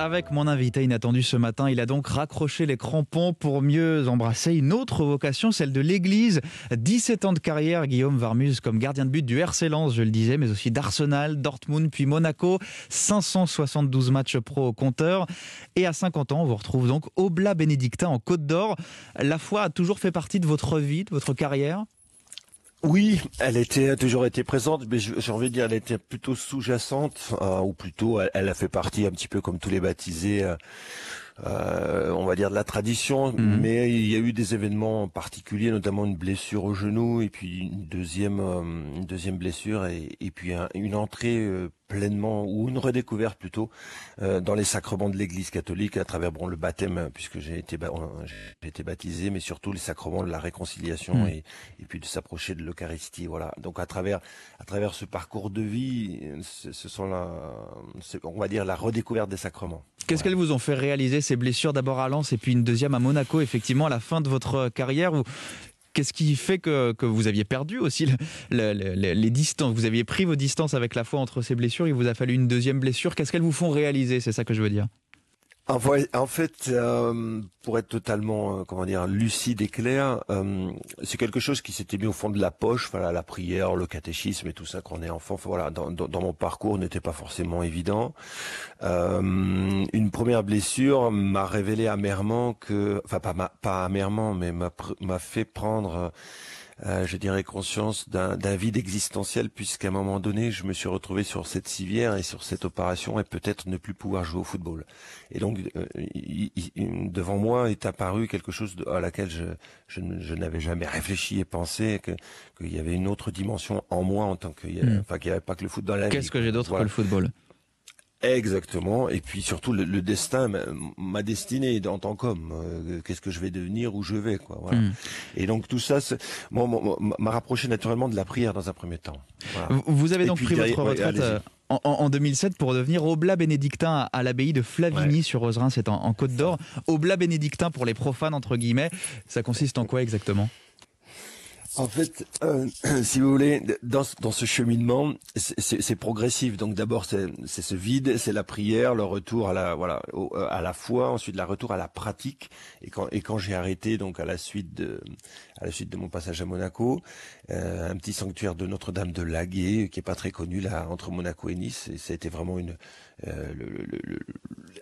Avec mon invité inattendu ce matin, il a donc raccroché les crampons pour mieux embrasser une autre vocation, celle de l'Église. 17 ans de carrière, Guillaume Varmus comme gardien de but du RC Lens, je le disais, mais aussi d'Arsenal, Dortmund, puis Monaco. 572 matchs pro au compteur. Et à 50 ans, on vous retrouve donc au Blas Bénédictin en Côte d'Or. La foi a toujours fait partie de votre vie, de votre carrière? Oui, elle était a toujours été présente, mais j'ai envie de dire elle était plutôt sous-jacente, euh, ou plutôt elle, a fait partie un petit peu comme tous les baptisés, euh, euh, on va dire de la tradition. Mhm. Mais il y a eu des événements particuliers, notamment une blessure au genou et puis une deuxième, une deuxième blessure et, et puis une entrée pleinement ou une redécouverte plutôt euh, dans les sacrements de l'Église catholique à travers bon le baptême puisque j'ai été j'ai été baptisé mais surtout les sacrements de la réconciliation mm. et, et puis de s'approcher de l'Eucharistie voilà donc à travers à travers ce parcours de vie ce sont la on va dire la redécouverte des sacrements Qu'est-ce qu'elles vous ont fait réaliser ces blessures d'abord à Lens et puis une deuxième à Monaco effectivement à la fin de votre carrière où Qu'est-ce qui fait que, vous aviez perdu aussi les distances? Vous aviez pris vos distances avec la foi entre ces blessures, il vous a fallu une deuxième blessure. Qu'est-ce qu'elles vous font réaliser? C'est ça que je veux dire. En fait, euh, pour être totalement, euh, comment dire, lucide et clair, euh, c'est quelque chose qui s'était mis au fond de la poche. Voilà, la prière, le catéchisme et tout ça quand on est enfant. Voilà, dans, mon parcours n'était pas forcément évident. une première blessure m'a révélé amèrement que, enfin pas, pas amèrement, mais m'a fait prendre euh, je dirais, conscience d'un vide existentiel, puisqu'à un moment donné, je me suis retrouvé sur cette civière et sur cette opération et peut-être ne plus pouvoir jouer au football. Et donc, euh, devant moi est apparu quelque chose à laquelle je, je, n'avais jamais réfléchi et pensé, qu'il y avait une autre dimension en moi en tant que, hmm. enfin, qu'il n'y avait pas que le foot dans la. Qu'est-ce que j'ai d'autre que le football? Exactement. Et puis surtout le, destin, ma destinée en tant qu'homme. Euh, qu'est-ce que je vais devenir, où je vais, quoi. Voilà. Hmm. Et donc tout ça, m'a rapproché naturellement de la prière dans un premier temps. Vous avez donc pris votre retraite euh, en, 2007 pour devenir oblat bénédictin à, l'abbaye de Flavigny sur Roserin, c'est en, en Côte d'Or. Oblat bénédictin pour les profanes entre guillemets, ça consiste en quoi exactement? En fait, euh, si vous voulez, dans, dans ce cheminement, c'est progressif. Donc d'abord, c'est ce vide, c'est la prière, le retour à la voilà euh, à la foi, ensuite le retour à la pratique. Et quand et quand j'ai arrêté, donc à la suite de à la suite de mon passage à Monaco, euh, un petit sanctuaire de Notre-Dame de Laguet, qui est pas très connu là entre Monaco et Nice. Et ça a été vraiment une euh,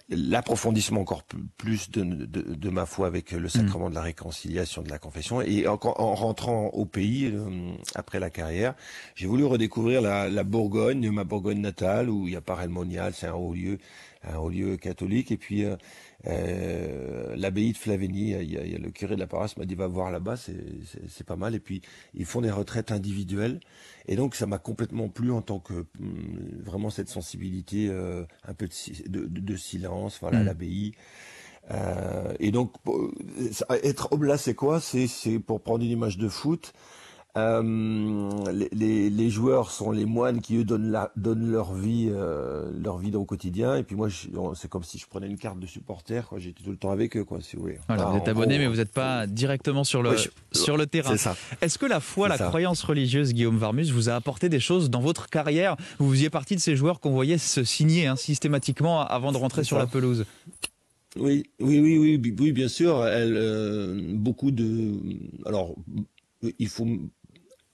l'approfondissement encore plus de, de, de, ma foi avec le sacrement de la réconciliation, de la confession. Et en, en rentrant au pays euh, après la carrière, j'ai voulu redécouvrir la, la, Bourgogne, ma Bourgogne natale, où il y a pas Monial, c'est un haut lieu, un haut lieu catholique. Et puis euh, euh, l'abbaye de Flavigny, il y, a, il y, a, le curé de la paroisse m'a dit va voir là-bas, c'est pas mal. Et puis ils font des retraites individuelles. Et donc ça m'a complètement plu en tant que hum, vraiment cette sensibilité, euh, un peu de, de, de, silence, voilà, mmh. l'abbaye. Euh, et donc, être oblast, c'est quoi? C'est pour prendre une image de foot. Euh, les, les, joueurs sont les moines qui eux donnent, la, donnent leur vie, euh, leur vie au quotidien. Et puis moi, c'est comme si je prenais une carte de supporter. J'étais tout le temps avec eux, quoi, si vous voulez. Voilà, vous êtes abonné, mais vous n'êtes pas directement sur le sur le terrain. Est-ce que la foi, la croyance religieuse, Guillaume Varmus, vous a apporté des choses dans votre carrière? Vous faisiez partie de ces joueurs qu'on voyait se signer hein, systématiquement avant de rentrer sur la pelouse? Oui, oui, oui, oui, oui, bien sûr. Elle, euh, beaucoup de, alors, il faut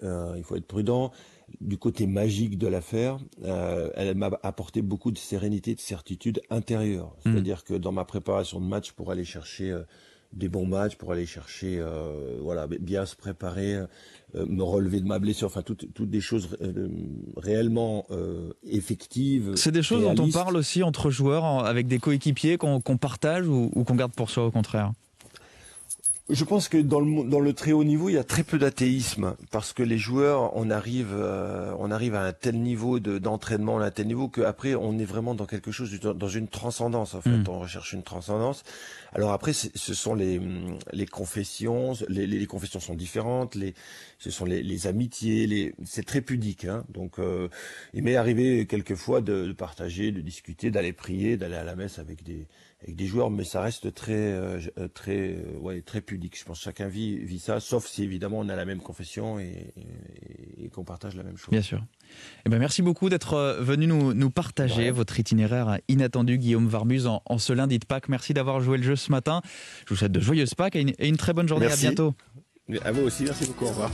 euh, il faut être prudent. Du côté magique de l'affaire, euh, elle m'a apporté beaucoup de sérénité, de certitude intérieure. Hmm. C'est-à-dire que dans ma préparation de match pour aller chercher des bons matchs, pour aller chercher, voilà, bien se préparer, me relever de ma blessure, enfin toutes, toutes des choses réellement effectives. C'est des choses dont on parle aussi entre joueurs, avec des coéquipiers qu'on partage ou qu'on garde pour soi au contraire? Je pense que dans le, dans le très haut niveau, il y a très peu d'athéisme parce que les joueurs, on arrive, euh, on arrive à un tel niveau d'entraînement, à un tel niveau qu'après, on est vraiment dans quelque chose, dans une transcendance. En fait, mm. on recherche une transcendance. Alors après, ce sont les, les confessions. Les, les, confessions sont différentes. Les, ce sont les, les amitiés. Les, c'est très pudique. Hein. Donc, euh, il m'est arrivé quelquefois de, de partager, de discuter, d'aller prier, d'aller à la messe avec des avec des joueurs, mais ça reste très, euh, très, ouais, très pudique. Je pense que chacun vit, vit ça, sauf si évidemment on a la même confession et, et, et qu'on partage la même chose. Bien sûr. Eh ben merci beaucoup d'être euh, venu nous, nous partager ouais. votre itinéraire inattendu, Guillaume Varmuse, en, en, ce lundi de Pâques. Merci d'avoir joué le jeu ce matin. Je vous souhaite de joyeuses Pâques et une, et une très bonne journée. Merci. À bientôt. À vous aussi, merci beaucoup. Au revoir.